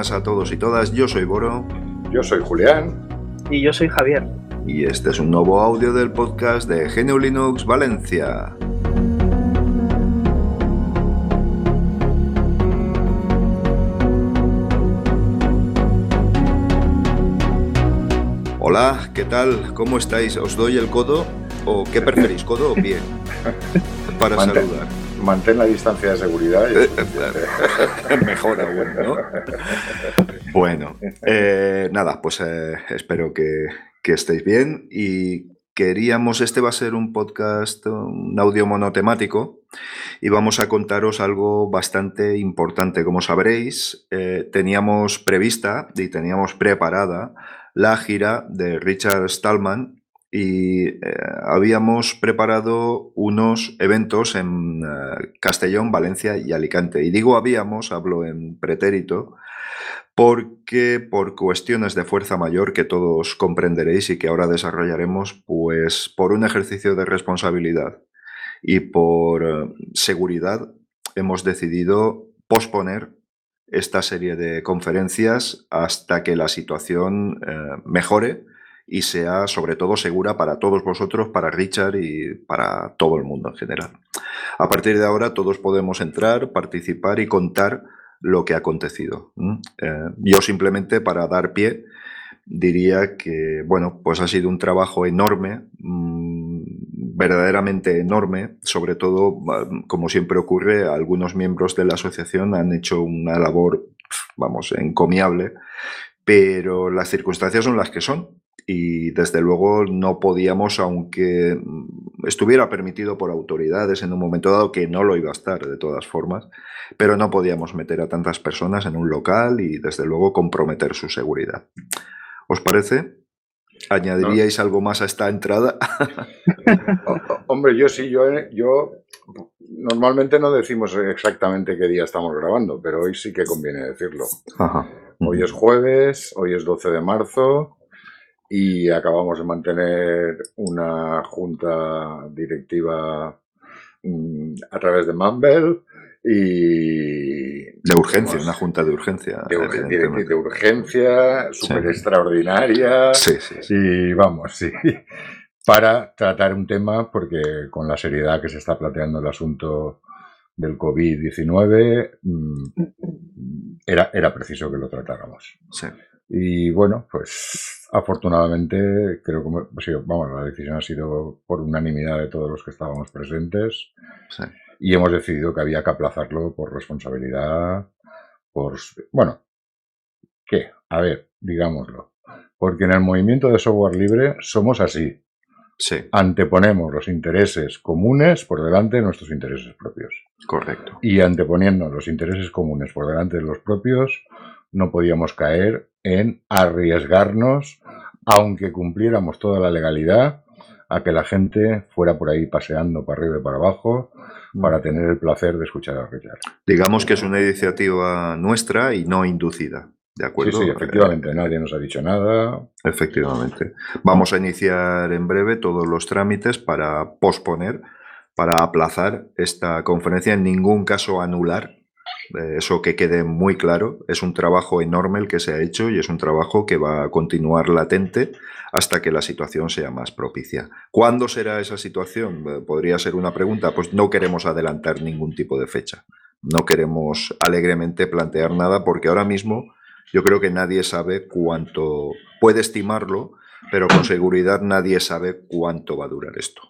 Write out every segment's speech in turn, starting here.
buenas a todos y todas. Yo soy Boro. Yo soy Julián. Y yo soy Javier. Y este es un nuevo audio del podcast de GNU Linux Valencia. Hola, ¿qué tal? ¿Cómo estáis? ¿Os doy el codo? ¿O qué preferís, codo o pie? Para saludar. Mantén la distancia de seguridad. Y... Eh, Mejor aún, ¿no? Bueno, eh, nada, pues eh, espero que, que estéis bien y queríamos, este va a ser un podcast, un audio monotemático y vamos a contaros algo bastante importante. Como sabréis, eh, teníamos prevista y teníamos preparada la gira de Richard Stallman y eh, habíamos preparado unos eventos en eh, Castellón, Valencia y Alicante. Y digo habíamos, hablo en pretérito, porque por cuestiones de fuerza mayor que todos comprenderéis y que ahora desarrollaremos, pues por un ejercicio de responsabilidad y por eh, seguridad hemos decidido posponer esta serie de conferencias hasta que la situación mejore y sea sobre todo segura para todos vosotros, para Richard y para todo el mundo en general. A partir de ahora todos podemos entrar, participar y contar lo que ha acontecido. Eh, yo simplemente para dar pie diría que, bueno, pues ha sido un trabajo enorme, mmm, verdaderamente enorme, sobre todo, como siempre ocurre, algunos miembros de la asociación han hecho una labor, vamos, encomiable, pero las circunstancias son las que son y desde luego no podíamos, aunque estuviera permitido por autoridades en un momento dado, que no lo iba a estar de todas formas, pero no podíamos meter a tantas personas en un local y desde luego comprometer su seguridad. ¿Os parece? ¿Añadiríais no. algo más a esta entrada? Hombre, yo sí, yo, yo normalmente no decimos exactamente qué día estamos grabando, pero hoy sí que conviene decirlo. Ajá. Hoy es jueves, hoy es 12 de marzo y acabamos de mantener una junta directiva mmm, a través de Mumble y de urgencia, una junta de urgencia. De, de, de urgencia, súper sí. extraordinaria. Sí, sí, sí, Y vamos, sí. Para tratar un tema, porque con la seriedad que se está planteando el asunto del COVID-19, era, era preciso que lo tratáramos. Sí. Y bueno, pues afortunadamente creo que pues, vamos, la decisión ha sido por unanimidad de todos los que estábamos presentes. Sí y hemos decidido que había que aplazarlo por responsabilidad, por... Bueno, ¿qué? A ver, digámoslo. Porque en el movimiento de software libre somos así. Sí. Anteponemos los intereses comunes por delante de nuestros intereses propios. Correcto. Y anteponiendo los intereses comunes por delante de los propios, no podíamos caer en arriesgarnos, aunque cumpliéramos toda la legalidad, a que la gente fuera por ahí paseando para arriba y para abajo para tener el placer de escuchar a Richard. Digamos que es una iniciativa nuestra y no inducida. ¿De acuerdo? Sí, sí, efectivamente, nadie nos ha dicho nada. Efectivamente. Vamos a iniciar en breve todos los trámites para posponer, para aplazar esta conferencia, en ningún caso anular. Eso que quede muy claro, es un trabajo enorme el que se ha hecho y es un trabajo que va a continuar latente hasta que la situación sea más propicia. ¿Cuándo será esa situación? Podría ser una pregunta. Pues no queremos adelantar ningún tipo de fecha. No queremos alegremente plantear nada porque ahora mismo yo creo que nadie sabe cuánto puede estimarlo, pero con seguridad nadie sabe cuánto va a durar esto.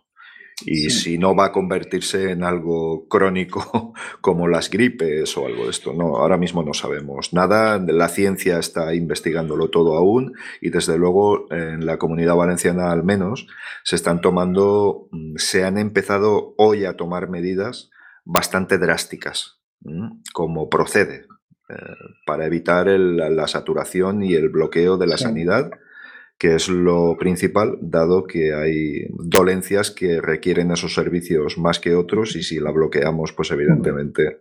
Y sí. si no va a convertirse en algo crónico como las gripes o algo de esto. No, ahora mismo no sabemos nada. La ciencia está investigándolo todo aún y desde luego en la comunidad valenciana al menos se están tomando, se han empezado hoy a tomar medidas bastante drásticas, como procede, eh, para evitar el, la saturación y el bloqueo de la sí. sanidad que es lo principal, dado que hay dolencias que requieren esos servicios más que otros y si la bloqueamos, pues evidentemente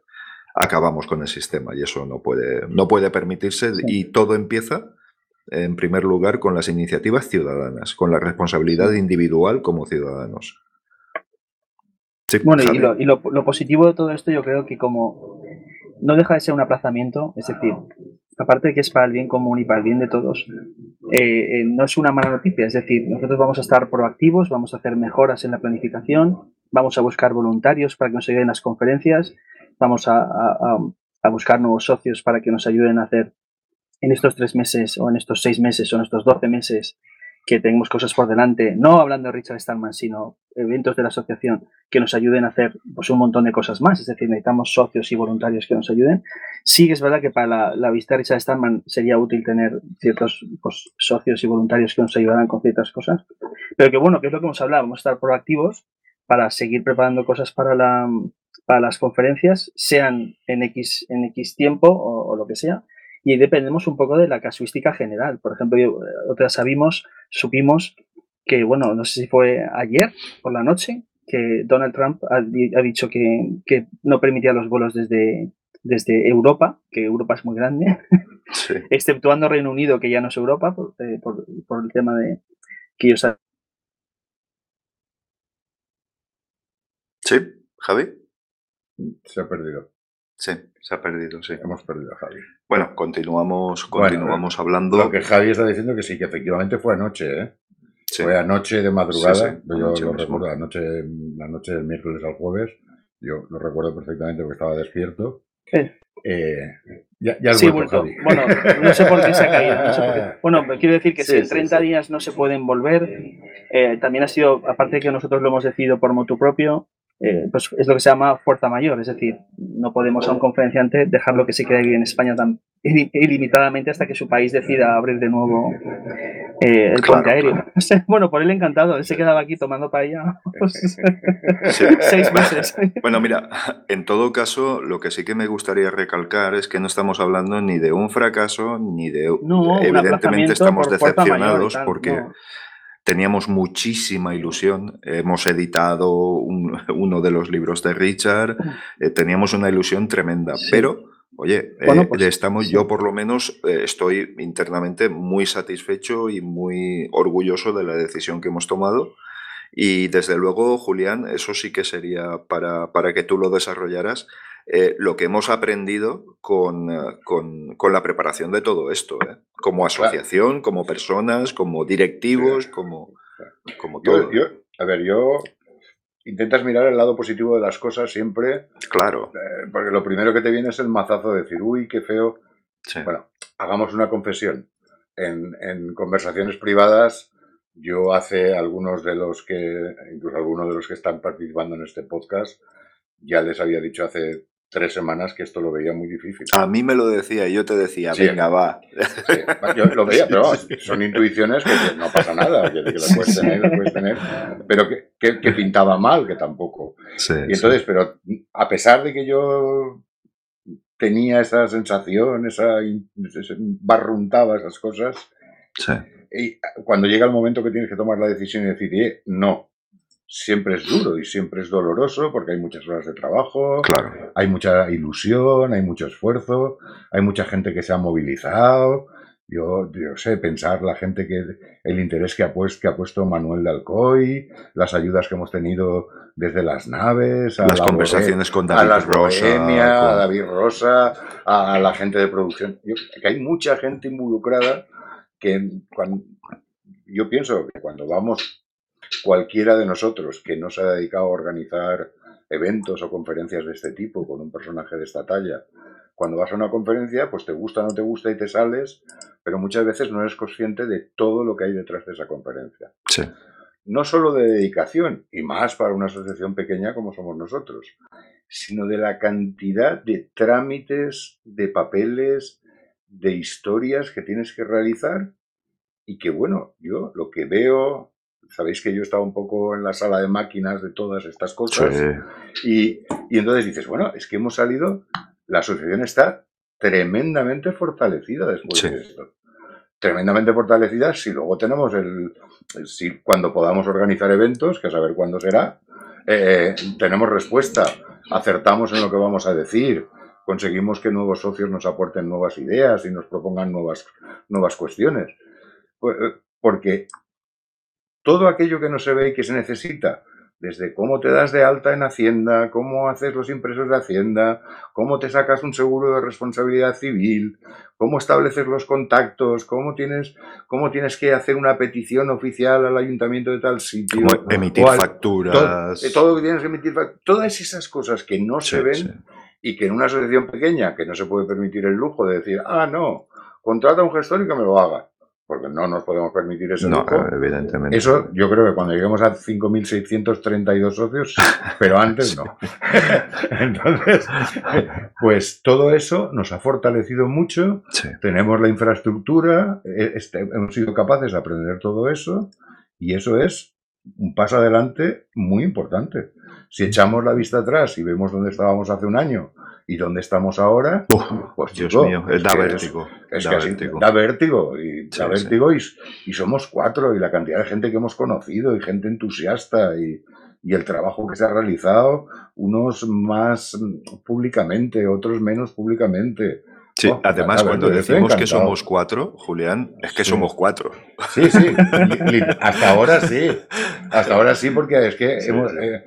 acabamos con el sistema y eso no puede, no puede permitirse y todo empieza en primer lugar con las iniciativas ciudadanas, con la responsabilidad individual como ciudadanos. Sí, bueno, y, lo, y lo, lo, positivo de todo esto yo creo que como no deja de ser un aplazamiento, es decir, aparte de que es para el bien común y para el bien de todos, eh, eh, no es una mala noticia. Es decir, nosotros vamos a estar proactivos, vamos a hacer mejoras en la planificación, vamos a buscar voluntarios para que nos ayuden en las conferencias, vamos a, a buscar nuevos socios para que nos ayuden a hacer en estos tres meses o en estos seis meses o en estos doce meses que tenemos cosas por delante, no hablando de Richard Stallman, sino eventos de la asociación que nos ayuden a hacer pues, un montón de cosas más, es decir, necesitamos socios y voluntarios que nos ayuden. Sí es verdad que para la, la visita de Richard Stallman sería útil tener ciertos pues, socios y voluntarios que nos ayudaran con ciertas cosas, pero que bueno, que es lo que hemos hablado, vamos a estar proactivos para seguir preparando cosas para, la, para las conferencias, sean en X, en X tiempo o lo que sea, y dependemos un poco de la casuística general. Por ejemplo, yo, otras sabimos, supimos que, bueno, no sé si fue ayer por la noche, que Donald Trump ha, dicho que, que, no permitía los vuelos desde, desde Europa, que Europa es muy grande, exceptuando Reino Unido, que ya no es Europa, por, eh, por, por el tema de que ellos... Sí, Javi. Se ha perdido. Sí, se ha perdido, sí. Hemos perdido a Javi. Bueno, continuamos, continuamos hablando. Lo que Javi está diciendo que sí, que efectivamente fue anoche, ¿eh? Fue anoche de madrugada. yo lo recuerdo, la noche, la noche del miércoles al jueves. Yo lo recuerdo perfectamente porque estaba despierto. Eh, ya, ya sí, vuelto, Bueno, no sé por qué se ha caído. Bueno, quiero decir que si en 30 días no se pueden volver, eh, también ha sido, aparte de que nosotros lo hemos decidido por motu propio, eh, pues es lo que se llama fuerza mayor, es decir, no podemos a un conferenciante dejarlo que se quede aquí en España tan ilimitadamente hasta que su país decida abrir de nuevo eh, el puente aéreo. Bueno, por él encantado, él se quedaba aquí tomando paella pues, seis meses. Bueno, mira, en todo caso, lo que sí que me gustaría recalcar es que no estamos hablando ni de un fracaso, ni de... No, evidentemente estamos decepcionados porque teníamos muchísima ilusión. Hemos editado uno de los libros de Richard, eh, teníamos una ilusión tremenda, pero... Oye, eh, pues, estamos, yo por lo menos eh, estoy internamente muy satisfecho y muy orgulloso de la decisión que hemos tomado. Y desde luego, Julián, eso sí que sería para, para que tú lo desarrollaras. Eh, lo que hemos aprendido eh, con, con, la preparación de todo esto. Como asociación, como personas, como directivos, como, como todo. a ver, yo intentas mirar el lado positivo de las cosas siempre. Claro. porque lo primero que te viene es el mazazo de decir, uy, qué feo. Bueno, hagamos una confesión. En, en, conversaciones privadas, yo hace algunos de los que, incluso algunos de los que están participando en este podcast, ya les había dicho hace tres semanas que esto lo veía muy difícil. A mí me lo decía y yo te decía, venga, va. Yo lo veía, pero son intuiciones que, no pasa nada, que, puedes tener, puedes tener, pero que, que, pintaba mal, que tampoco. y entonces, pero a pesar de que yo tenía esa sensación, esa, barruntaba esas cosas, y cuando llega el momento que tienes que tomar la decisión y decir, eh, no, siempre es duro y siempre es doloroso porque hay muchas horas de trabajo, claro. hay mucha ilusión, hay mucho esfuerzo, hay mucha gente que se ha movilizado. Yo, yo sé, pensar la gente que, el interés que ha, puesto, que ha puesto Manuel de Alcoy, las ayudas que hemos tenido desde las naves, a las conversaciones con David Rosa, a David Rosa, a la gente de producción. que hay mucha gente involucrada que cuando, yo pienso que cuando vamos cualquiera de nosotros que no se ha dedicado a organizar eventos o conferencias de este tipo con un personaje de esta talla, cuando vas a una conferencia, pues te gusta, no te gusta y te sales, pero muchas veces no eres consciente de todo lo que hay detrás de esa conferencia. Sí. No solo de dedicación, y más para una asociación pequeña como somos nosotros, sino de la cantidad de trámites, de papeles, de historias que tienes que realizar y que, bueno, yo lo que veo sabéis que yo estaba un poco en la sala de máquinas de todas estas cosas. Y, entonces dices, bueno, es que hemos salido, la asociación está tremendamente fortalecida después de esto. Tremendamente fortalecida si luego tenemos el, si cuando podamos organizar eventos, que a saber cuándo será, eh, tenemos respuesta, acertamos en lo que vamos a decir, conseguimos que nuevos socios nos aporten nuevas ideas y nos propongan nuevas, nuevas cuestiones. Pues, eh, porque todo aquello que no se ve y que se necesita desde cómo te das de alta en Hacienda, cómo haces los impresos de Hacienda, cómo te sacas un seguro de responsabilidad civil, cómo estableces los contactos, cómo tienes, cómo tienes que hacer una petición oficial al ayuntamiento de tal sitio. emitir facturas. Todo, todo, que tienes que emitir Todas esas cosas que no se ven y que en una asociación pequeña que no se puede permitir el lujo de decir, ah, no, contrata a un gestor y que me lo haga porque no nos podemos permitir eso. No, evidentemente. Eso yo creo que cuando lleguemos a 5.632 socios, pero antes no. Entonces, pues todo eso nos ha fortalecido mucho. Tenemos la infraestructura, e, este, hemos sido capaces de aprender todo eso y eso es un paso adelante muy importante. Si echamos la vista atrás y vemos dónde estábamos hace un año y dónde estamos ahora, pues Dios mío, da vértigo. Es, da, vértigo. da vértigo. Y da vértigo y, somos cuatro y la cantidad de gente que hemos conocido y gente entusiasta y, y el trabajo que se ha realizado, unos más públicamente, otros menos públicamente. Sí, oh, además cuando decimos que somos cuatro, Julián, es que somos cuatro. Sí, sí, hasta ahora sí, hasta ahora sí, porque es que hemos, eh,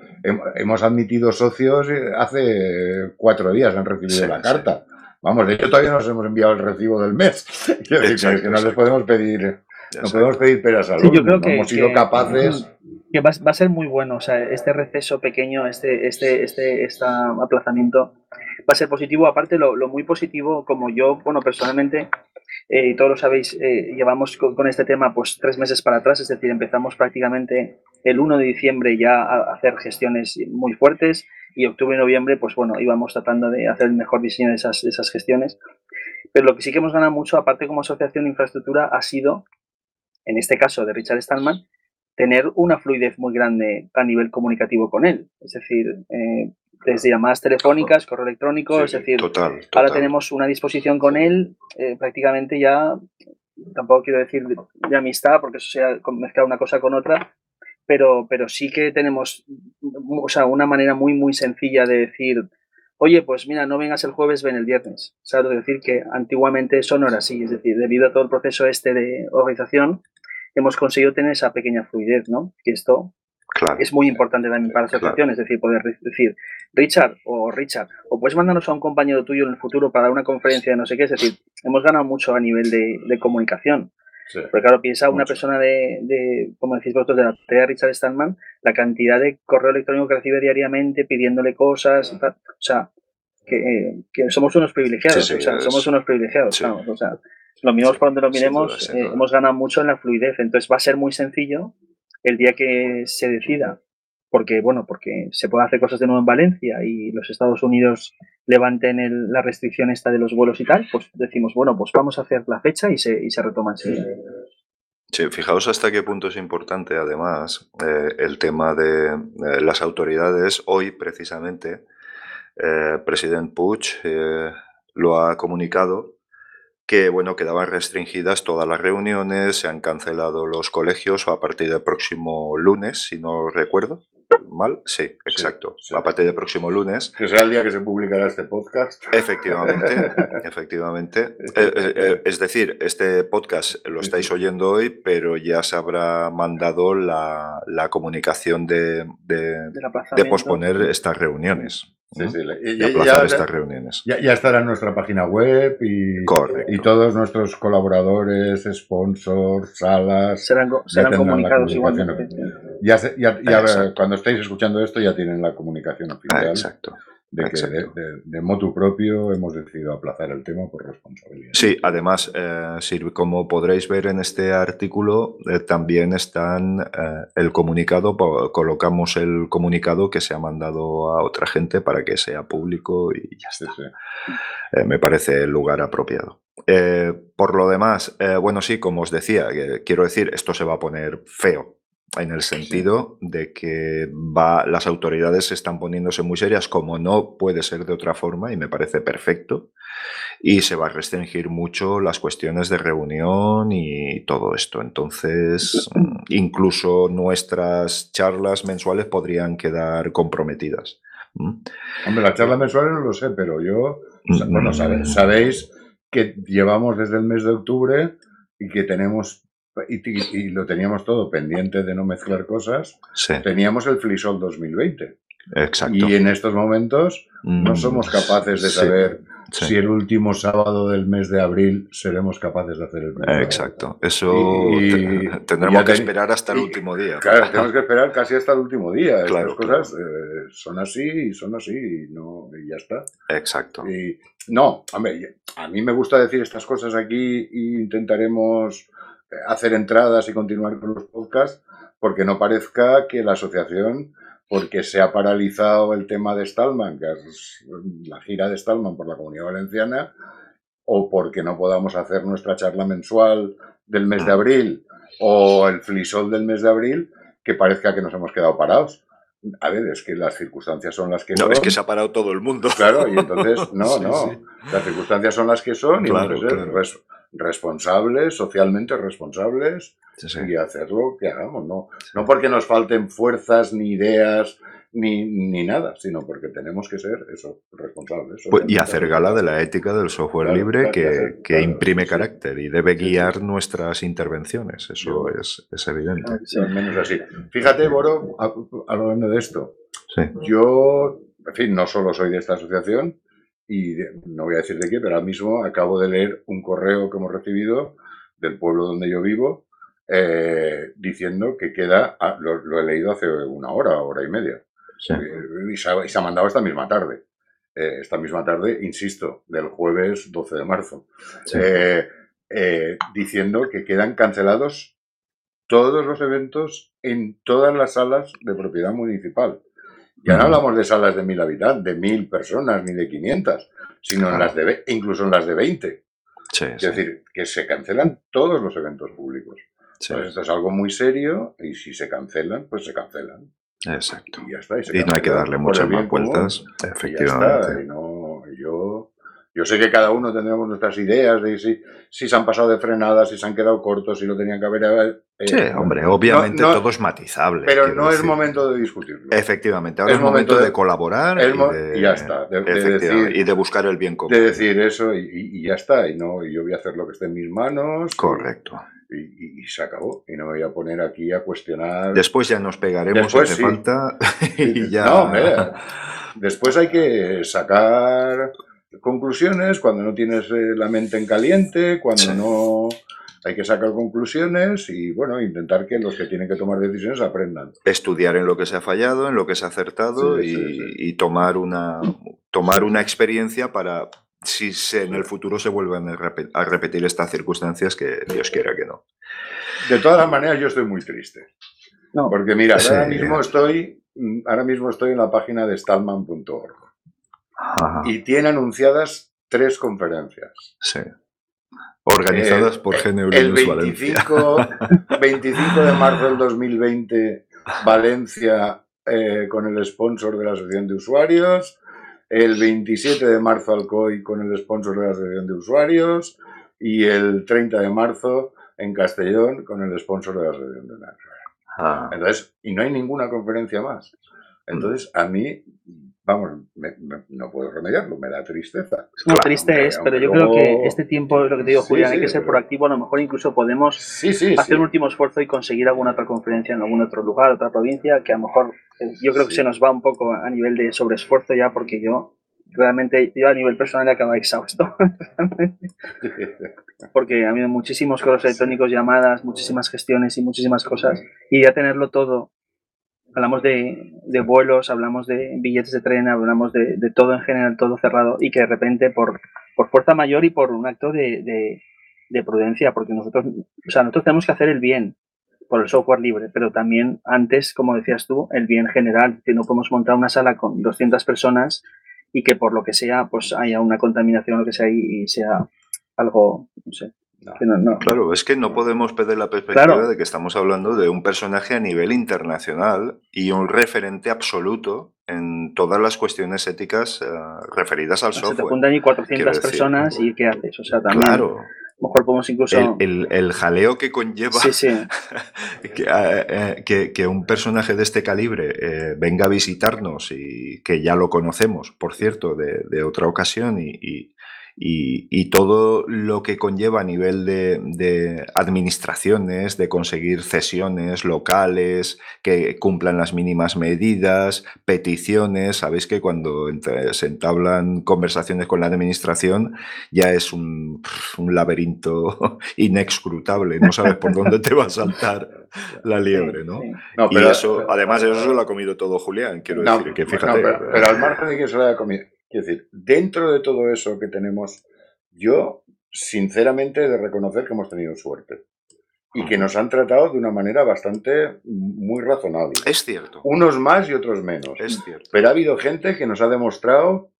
hemos, admitido socios hace cuatro días, han recibido la carta. Vamos, de hecho todavía no nos hemos enviado el recibo del mes. que no les podemos pedir, no podemos pedir peras al yo creo que, Hemos sido capaces que va, a ser muy bueno. O sea, este receso pequeño, este, este, este, este aplazamiento va a ser positivo. Aparte, lo, muy positivo, como yo, bueno, personalmente, eh, todos lo sabéis, eh, llevamos con, este tema pues tres meses para atrás, es decir, empezamos prácticamente el 1 de diciembre ya a hacer gestiones muy fuertes y octubre y noviembre, pues bueno, íbamos tratando de hacer el mejor diseño de esas, de esas gestiones. Pero lo que sí que hemos ganado mucho, aparte como asociación de infraestructura, ha sido, en este caso de Richard Stallman, tener una fluidez muy grande a nivel comunicativo con él. Es decir, eh, desde llamadas telefónicas, correo electrónico, es decir, ahora tenemos una disposición con él eh, prácticamente ya, tampoco quiero decir de, amistad, porque eso sea mezclar una cosa con otra, pero, pero sí que tenemos o sea, una manera muy, muy sencilla de decir, oye, pues mira, no vengas el jueves, ven el viernes. Es decir, que antiguamente eso no era así, es decir, debido a todo el proceso este de organización, hemos conseguido tener esa pequeña fluidez, ¿no? Que esto es muy importante también para la asociación, es decir, poder decir, Richard o Richard, o puedes mandarnos a un compañero tuyo en el futuro para una conferencia de no sé qué, es decir, hemos ganado mucho a nivel de, comunicación. Porque claro, piensa una persona de, como decís vosotros, de la tarea de Richard Stallman, la cantidad de correo electrónico que recibe diariamente pidiéndole cosas, o sea, que, somos unos privilegiados, o sea, somos unos privilegiados, o sea, lo miremos por donde lo miremos, eh, hemos ganado mucho en la fluidez. Entonces va a ser muy sencillo el día que se decida, porque bueno, porque se puede hacer cosas de nuevo en Valencia y los Estados Unidos levanten la restricción esta de los vuelos y tal, pues decimos, bueno, pues vamos a hacer la fecha y se, y se retoma enseguida. Sí, fijaos hasta qué punto es importante, además, eh, el tema de eh, las autoridades. Hoy, precisamente, presidente Puig lo ha comunicado que bueno, quedaban restringidas todas las reuniones, se han cancelado los colegios a partir del próximo lunes, si no recuerdo. ¿Mal? Sí, exacto. A partir del próximo lunes. Que será el día que se publicará este podcast. Efectivamente, efectivamente. Eh, eh, eh, es decir, este podcast lo estáis oyendo hoy, pero ya se habrá mandado la, comunicación de, de posponer estas reuniones. Sí, sí. ya, estas reuniones. Ya, estará en nuestra página web y, y todos nuestros colaboradores, sponsors, salas. Serán, comunicados igualmente. Ya, cuando estéis escuchando esto ya tienen la comunicación oficial. exacto de que de, motu propio hemos decidido aplazar el tema por responsabilidad. Sí, además, eh, como podréis ver en este artículo, eh, también están eh, el comunicado, colocamos el comunicado que se ha mandado a otra gente para que sea público y ya está. me parece el lugar apropiado. por lo demás, bueno, sí, como os decía, quiero decir, esto se va a poner feo en el sentido de que va, las autoridades están poniéndose muy serias, como no puede ser de otra forma, y me parece perfecto, y se va a restringir mucho las cuestiones de reunión y todo esto. Entonces, incluso nuestras charlas mensuales podrían quedar comprometidas. Hombre, las charlas mensuales no lo sé, pero yo, bueno, sabéis que llevamos desde el mes de octubre y que tenemos y, lo teníamos todo pendiente de no mezclar cosas, teníamos el Flisol 2020. Exacto. Y en estos momentos no mm, somos capaces de saber si el último sábado del mes de abril seremos capaces de hacer el primer Exacto. Eso tendremos que esperar hasta el último día. Claro, tenemos que esperar casi hasta el último día. Estas cosas eh, son así y son así y, no, y ya está. Exacto. Y no, hombre, a mí me gusta decir estas cosas aquí e intentaremos hacer entradas y continuar con los podcasts porque no parezca que la asociación porque se ha paralizado el tema de Stallman, que es la gira de Stallman por la Comunidad Valenciana, o porque no podamos hacer nuestra charla mensual del mes de mm. abril o el flisol del mes de abril, que parezca que nos hemos quedado parados. A ver, es que las circunstancias son las que son. No, es que se ha parado todo el mundo. Claro, y entonces, no, no. Las circunstancias son las que son y claro, responsables, socialmente responsables, y hacer lo que hagamos. No, no porque nos falten fuerzas, ni ideas, ni, ni, nada, sino porque tenemos que ser eso, responsables. Pues, y hacer gala de la ética del software libre que, que imprime carácter y debe guiar nuestras intervenciones. Eso es, es, evidente. al menos así. Fíjate, Boro, hablando de esto. Yo, en fin, no solo soy de esta asociación, y no voy a decir de qué, pero ahora mismo acabo de leer un correo que hemos recibido del pueblo donde yo vivo, eh, diciendo que queda, lo, he leído hace una hora, hora y media, y, se ha, mandado esta misma tarde. Eh, esta misma tarde, insisto, del jueves 12 de marzo, eh, diciendo que quedan cancelados todos los eventos en todas las salas de propiedad municipal. Ya no hablamos de salas de mil habitantes, de mil personas, ni de 500, sino en las de, incluso en las de 20. es decir, que se cancelan todos los eventos públicos. Pues esto es algo muy serio y si se cancelan, pues se cancelan. Exacto. Y ya está. Y, no hay que darle muchas más vueltas, efectivamente. Y no, yo sé que cada uno tendremos nuestras ideas de si, si se han pasado de frenada, si se han quedado cortos, si lo tenían que haber. Eh, sí, hombre, obviamente todo es matizable. Pero no es momento de discutirlo. Efectivamente, ahora es, momento de, colaborar y, ya está. y de buscar el bien común. De decir eso y, ya está. Y no, y yo voy a hacer lo que esté en mis manos. Correcto. Y, se acabó. Y no me voy a poner aquí a cuestionar. Después ya nos pegaremos si hace falta. y ya. No, Después hay que sacar conclusiones, cuando no tienes eh, la mente en caliente, cuando no hay que sacar conclusiones y bueno, intentar que los que tienen que tomar decisiones aprendan. Estudiar en lo que se ha fallado, en lo que se ha acertado y, tomar una tomar una experiencia para si se, en el futuro se vuelvan a repetir estas circunstancias que Dios quiera que no. De todas las maneras, yo estoy muy triste. No. Porque mira, ahora mismo estoy ahora mismo estoy en la página de stallman.org y tiene anunciadas tres conferencias. Sí. Organizadas por GNU El 25, 25 de marzo del 2020, Valencia eh, con el sponsor de la Asociación de Usuarios. El 27 de marzo Alcoy con el sponsor de la Asociación de Usuarios. Y el 30 de marzo en Castellón con el sponsor de la Asociación de ah. Entonces, y no hay ninguna conferencia más. Entonces, a mí vamos, no puedo remediarlo, me da tristeza. No, triste es, pero yo creo que este tiempo, lo que te digo, Julián, hay que ser proactivo, a lo mejor incluso podemos hacer un último esfuerzo y conseguir alguna otra conferencia en algún otro lugar, otra provincia, que a lo mejor eh, yo creo que se nos va un poco a nivel de sobreesfuerzo ya, porque yo realmente, yo a nivel personal he acabado exhausto. porque ha habido muchísimos correos electrónicos, llamadas, muchísimas gestiones y muchísimas cosas, y ya tenerlo todo hablamos de, vuelos, hablamos de billetes de tren, hablamos de, todo en general, todo cerrado, y que de repente por, por fuerza mayor y por un acto de, prudencia, porque nosotros, o sea, nosotros tenemos que hacer el bien por el software libre, pero también antes, como decías tú, el bien general, que no podemos montar una sala con 200 personas y que por lo que sea, pues haya una contaminación o lo que sea y sea algo, no sé, Claro, es que no podemos perder la perspectiva de que estamos hablando de un personaje a nivel internacional y un referente absoluto en todas las cuestiones éticas eh, referidas al software. Se te juntan 400 personas y ¿qué haces? O sea, también... Claro. A lo mejor podemos incluso... El, jaleo que conlleva eh, que, que, un personaje de este calibre eh, venga a visitarnos y que ya lo conocemos, por cierto, de, otra ocasión y y, todo lo que conlleva a nivel de, administraciones, de conseguir cesiones locales que cumplan las mínimas medidas, peticiones. Sabéis que cuando se entablan conversaciones con la administración ya es un, laberinto inexcrutable, no sabes por dónde te va a saltar la liebre, ¿no? y eso, además, eso se lo ha comido todo Julián, quiero decir, que fíjate. pero, al margen de que se lo haya comido, Quiero decir, dentro de todo eso que tenemos, yo sinceramente he de reconocer que hemos tenido suerte y que nos han tratado de una manera bastante muy razonable. Es cierto. Unos más y otros menos. Es cierto. Pero ha habido gente que nos ha demostrado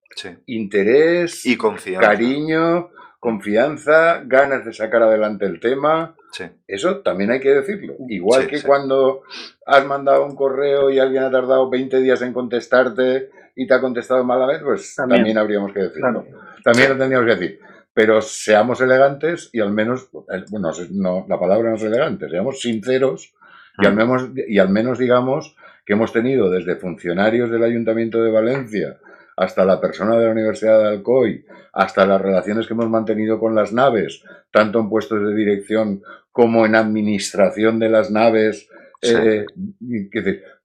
interés, y confianza. cariño, confianza, ganas de sacar adelante el tema. Sí. Eso también hay que decirlo. Igual que cuando has mandado un correo y alguien ha tardado 20 días en contestarte y te ha contestado mal vez, pues también, habríamos que decirlo. También lo tendríamos que decir. Pero seamos elegantes y al menos, eh, bueno, no, la palabra no es elegante, seamos sinceros y al, menos, y al menos digamos que hemos tenido desde funcionarios del Ayuntamiento de Valencia hasta la persona de la Universidad de Alcoy, hasta las relaciones que hemos mantenido con las naves, tanto en puestos de dirección como en administración de las naves, eh,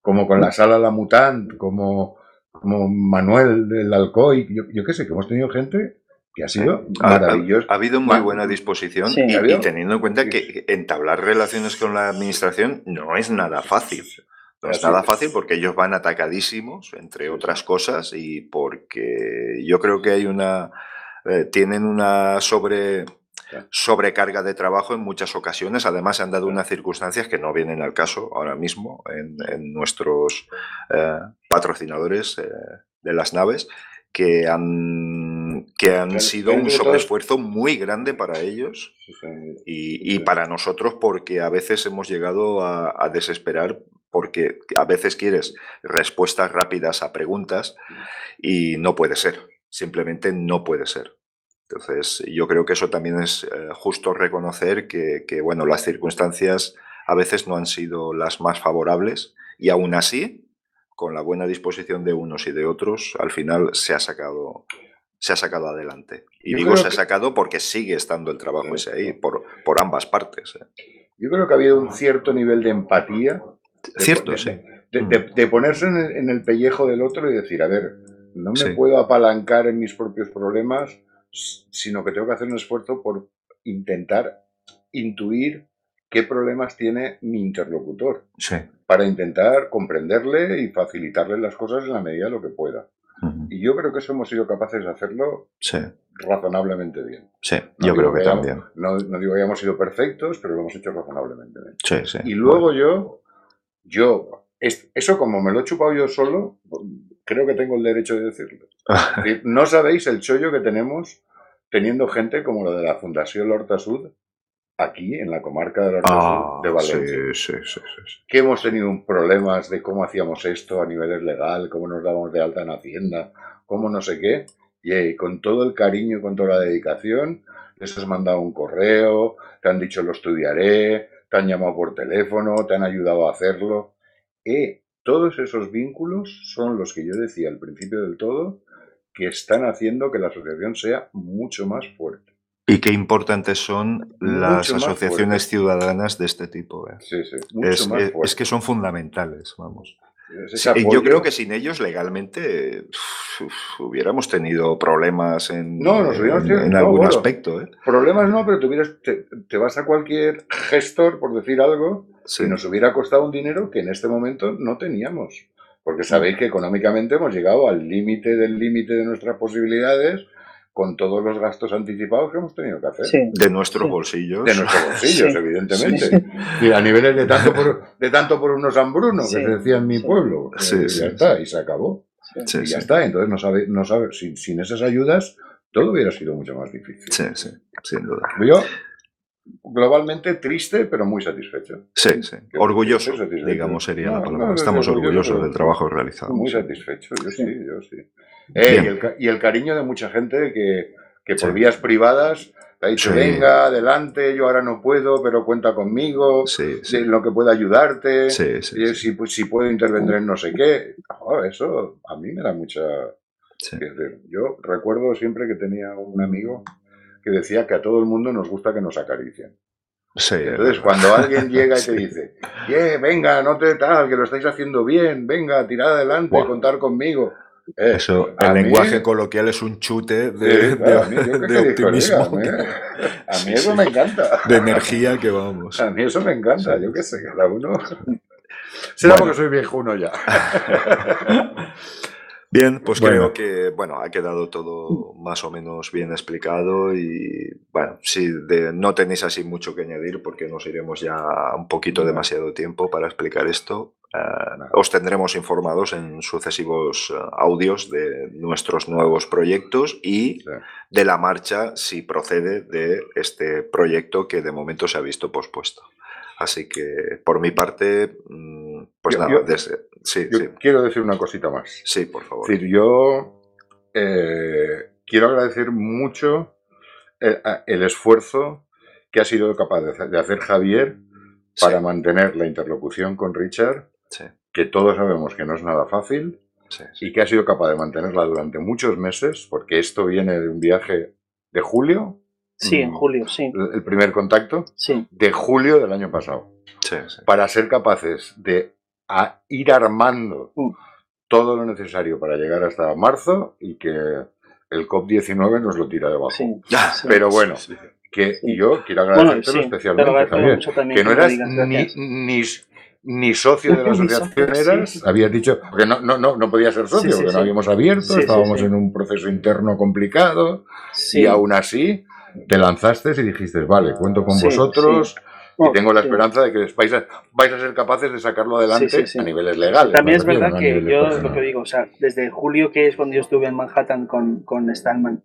como con la sala La Mutant, como como Manuel del Alcoy, yo, yo qué sé, que hemos tenido gente que ha sido maravilloso. Ha, habido muy buena disposición y, teniendo en cuenta que entablar relaciones con la administración no es nada fácil. No es nada fácil porque ellos van atacadísimos, entre otras cosas, y porque yo creo que hay una. Eh, tienen una sobre sobrecarga de trabajo en muchas ocasiones. Además, se han dado unas circunstancias que no vienen al caso ahora mismo en, nuestros eh, patrocinadores eh, de las naves, que han, que han sido un sobreesfuerzo muy grande para ellos y, para nosotros porque a veces hemos llegado a desesperar porque a veces quieres respuestas rápidas a preguntas y no puede ser, simplemente no puede ser. Entonces, yo creo que eso también es eh, justo reconocer que, bueno, las circunstancias a veces no han sido las más favorables y aún así, con la buena disposición de unos y de otros, al final se ha sacado, se ha sacado adelante. Y digo se ha sacado porque sigue estando el trabajo ese ahí, por, por ambas partes. ¿eh? Yo creo que ha habido un cierto nivel de empatía. Cierto, de, sí. De, ponerse en el, pellejo del otro y decir, a ver, no me puedo apalancar en mis propios problemas sino que tengo que hacer un esfuerzo por intentar intuir qué problemas tiene mi interlocutor. Para intentar comprenderle y facilitarle las cosas en la medida de lo que pueda. Y yo creo que eso hemos sido capaces de hacerlo razonablemente bien. Sí, yo creo que, también. No, digo que hayamos sido perfectos, pero lo hemos hecho razonablemente bien. Sí, sí. Y luego yo, yo, eso como me lo he chupado yo solo, creo que tengo el derecho de decirlo. no sabéis el chollo que tenemos teniendo gente como la de la Fundación Lorta Sud aquí en la comarca de, ah, de Valencia. Sí, sí, sí, Que hemos tenido problemas de cómo hacíamos esto a nivel legal, cómo nos dábamos de alta en Hacienda, cómo no sé qué. Y con todo el cariño y con toda la dedicación, les has mandado un correo, te han dicho lo estudiaré, te han llamado por teléfono, te han ayudado a hacerlo. Eh, todos esos vínculos son los que yo decía al principio del todo, que están haciendo que la asociación sea mucho más fuerte. Y qué importantes son las asociaciones ciudadanas de este tipo. ¿eh? Sí, sí, mucho es, es, que son fundamentales, vamos. Yo creo que sin ellos legalmente hubiéramos tenido problemas en, en, algún aspecto. ¿eh? Problemas no, pero te, vas a cualquier gestor, por decir algo, y nos hubiera costado un dinero que en este momento no teníamos. Porque sabéis que económicamente hemos llegado al límite del límite de nuestras posibilidades con todos los gastos anticipados que hemos tenido que hacer. De nuestros bolsillos. De nuestros bolsillos, evidentemente. Y a niveles de tanto por, de tanto por unos hambrunos, que se decía en mi pueblo. Eh, ya está, y se acabó. y ya está. Entonces, no sabe, no sabe, sin, sin, esas ayudas, todo hubiera sido mucho más difícil. Sí, sí, sin duda. Yo, globalmente triste, pero muy satisfecho. Sí, sí. Orgulloso, digamos, sería la palabra. Estamos orgullosos del trabajo realizado. Muy satisfecho, yo sí, yo sí. Eh, y, el, cariño de mucha gente que, que por vías privadas ha dicho, venga, adelante, yo ahora no puedo, pero cuenta conmigo, sí, lo que pueda ayudarte, si, si, puedo intervenir en no sé qué. eso a mí me da mucha, yo recuerdo siempre que tenía un amigo que decía que a todo el mundo nos gusta que nos acaricien. Entonces, cuando alguien llega y te dice, venga, no te tal, que lo estáis haciendo bien, venga, tirad adelante, contar conmigo. Eh, eso, el lenguaje coloquial es un chute de, optimismo. a, mí, eso me encanta. De energía que vamos. A mí eso me encanta, yo qué sé, cada uno. Será porque soy viejuno ya. Bien, pues creo que bueno, ha quedado todo más o menos bien explicado y bueno, si no tenéis así mucho que añadir porque nos iremos ya un poquito demasiado tiempo para explicar esto, eh, os tendremos informados en sucesivos eh, audios de nuestros nuevos proyectos y de la marcha si procede de este proyecto que de momento se ha visto pospuesto. Así que por mi parte, mm, pues nada, sí, quiero decir una cosita más. Sí, por favor. decir, yo eh, quiero agradecer mucho el, esfuerzo que ha sido capaz de, hacer Javier para mantener la interlocución con Richard, que todos sabemos que no es nada fácil, y que ha sido capaz de mantenerla durante muchos meses, porque esto viene de un viaje de julio Sí, en mm. julio, sí. El primer contacto. Sí. De julio del año pasado. Sí, Para ser capaces de ir armando mm. todo lo necesario para llegar hasta marzo y que el COP19 nos lo tira debajo. Sí, Pero bueno, que yo quiero agradecerte especialmente también, que no eras ni, ni, socio de la asociación eras, habías dicho, porque no, no, no, no podía ser socio, porque no habíamos abierto, estábamos en un proceso interno complicado, y aún así te lanzaste y dijiste, vale, cuento con vosotros. y tengo la esperanza de que vais a, vais a ser capaces de sacarlo adelante a niveles legales. También es verdad que yo lo que digo, o sea, desde julio, que es cuando yo estuve en Manhattan con, con Stallman,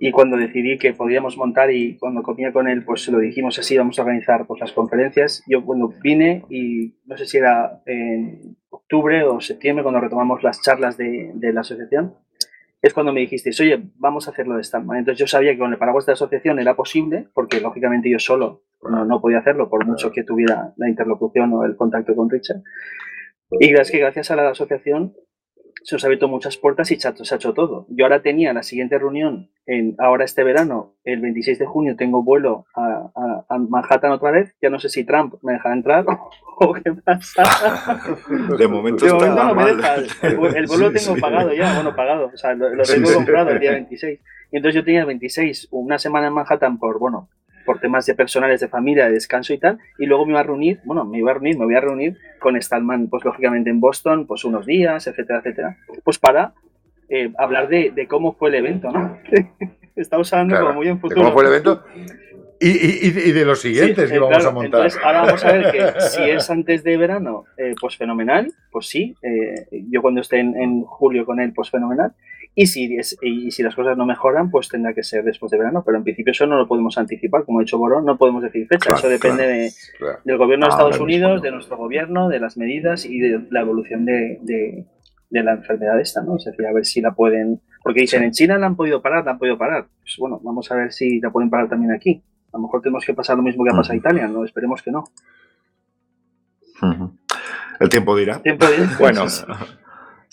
y cuando decidí que podíamos montar y cuando comía con él, pues lo dijimos así, vamos a organizar pues, las conferencias. Yo cuando vine y no sé si era en octubre o septiembre cuando retomamos las charlas de, de la asociación, es cuando me dijisteis, oye, vamos a hacerlo de esta manera. Entonces yo sabía que con el paraguas de la asociación era posible, porque lógicamente yo solo no, no podía hacerlo, por mucho que tuviera la interlocución o el contacto con Richard. Y gracias que gracias a la asociación se os ha abierto muchas puertas y se ha, hecho todo. Yo ahora tenía la siguiente reunión, en, ahora este verano, el 26 de junio, tengo vuelo a, Manhattan otra vez. Ya no sé si Trump me dejará entrar o qué pasa. De momento, está no me deja. El, vuelo lo tengo pagado ya, bueno, pagado. O sea, lo, tengo comprado el día 26. Y entonces yo tenía el 26, una semana en Manhattan por, bueno, por temas de personales de familia, de descanso y tal, y luego me iba a reunir, bueno, me iba a reunir, me voy a reunir con Stallman, pues lógicamente en Boston, pues unos días, etcétera, etcétera, pues para eh, hablar de, cómo fue el evento, ¿no? Estamos hablando como muy en futuro. ¿Cómo fue el evento? Y, de los siguientes que vamos a montar. Entonces, ahora vamos a ver que si es antes de verano, eh, pues fenomenal, pues sí. Eh, yo cuando esté en, en, julio con él, pues fenomenal. Y si, y si las cosas no mejoran, pues tendrá que ser después de verano. Pero en principio eso no lo podemos anticipar. Como ha dicho Borón, no podemos decir fecha. eso depende de, del gobierno de Estados Unidos, de nuestro gobierno, de las medidas y de la evolución de, de, la enfermedad esta, ¿no? Es decir, a ver si la pueden... Porque dicen, en China la han podido parar, la han podido parar. Pues bueno, vamos a ver si la pueden parar también aquí. A lo mejor tenemos que pasar lo mismo que ha pasado a Italia, ¿no? Esperemos que no. El tiempo dirá. tiempo dirá. bueno,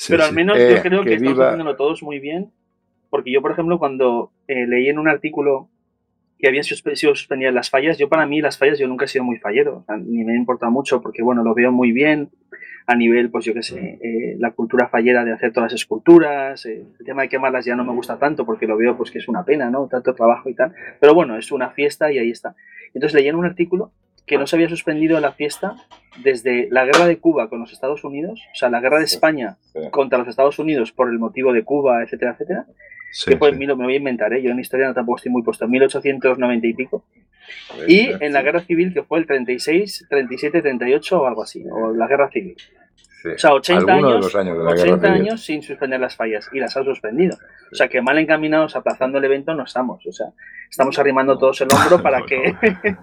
pero al menos yo eh, creo que, estamos haciéndolo todos muy bien, porque yo, por ejemplo, cuando eh, leí en un artículo que habían sido suspendidas las fallas, yo para mí las fallas yo nunca he sido muy fallero, ni me ha importado mucho, porque bueno, lo veo muy bien a nivel, pues yo qué sé, eh, la cultura fallera de hacer todas las esculturas, el tema de quemarlas ya no me gusta tanto porque lo veo pues que es una pena, ¿no? Tanto trabajo y tal, pero bueno, es una fiesta y ahí está. Entonces leí en un artículo que no se había suspendido la fiesta desde la guerra de Cuba con los Estados Unidos, o sea, la guerra de España contra los Estados Unidos por el motivo de Cuba, etcétera, etcétera. Que pues, me voy a inventar, ¿eh? yo en historia no tampoco estoy muy puesto, 1890 y pico. Y en la guerra civil, que fue el 36, 37, 38 o algo así, o la guerra civil. O sea, 80 años, años sin suspender las fallas y las ha suspendido. O sea, que mal encaminados aplazando el evento no estamos. O sea, estamos arrimando todos el hombro para que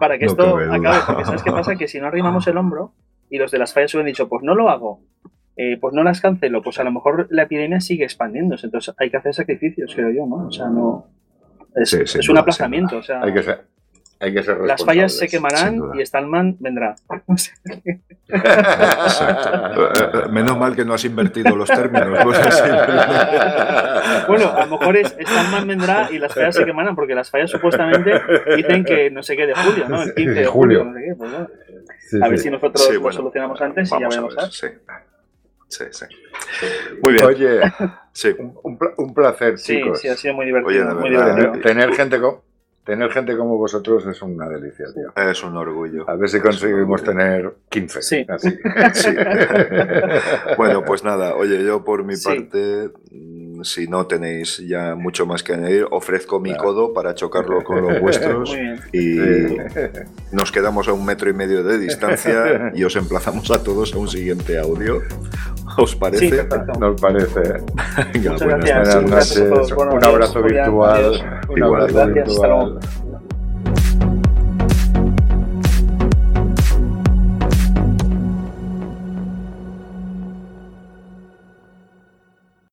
para que esto acabe. Porque ¿sabes qué pasa? Que si no arrimamos el hombro y los de las fallas hubieran dicho, pues no lo hago, eh, pues no las cancelo, pues a lo mejor la epidemia sigue expandiéndose. Entonces hay que hacer sacrificios, creo yo, ¿no? O sea, no. Es, un aplazamiento. O sea, hay que ser. hay que ser Las fallas se quemarán y Stallman vendrá. Menos mal que no has invertido los términos. Bueno, a lo mejor es Stallman vendrá y las fallas se quemarán, porque las fallas supuestamente dicen que no sé qué de julio, ¿no? El 15 de julio, no sé qué. Pues, a ver si nosotros lo solucionamos antes y ya veremos. Sí. Sí, sí. Muy bien. Oye, sí. un, un, placer, chicos. Sí, ha sido muy divertido. muy divertido. Tener, gente como, tener gente como vosotros es una delicia, tío. Es un orgullo. A ver si conseguimos tener 15. Sí. Así. sí. bueno, pues nada, oye, yo por mi parte si no tenéis ya mucho más que añadir, ofrezco mi codo para chocarlo con los vuestros y nos quedamos a un metro y medio de distancia y os emplazamos a todos a un siguiente audio. ¿Os parece? Nos parece. Venga, buenas, noches. Un abrazo virtual. Un abrazo virtual.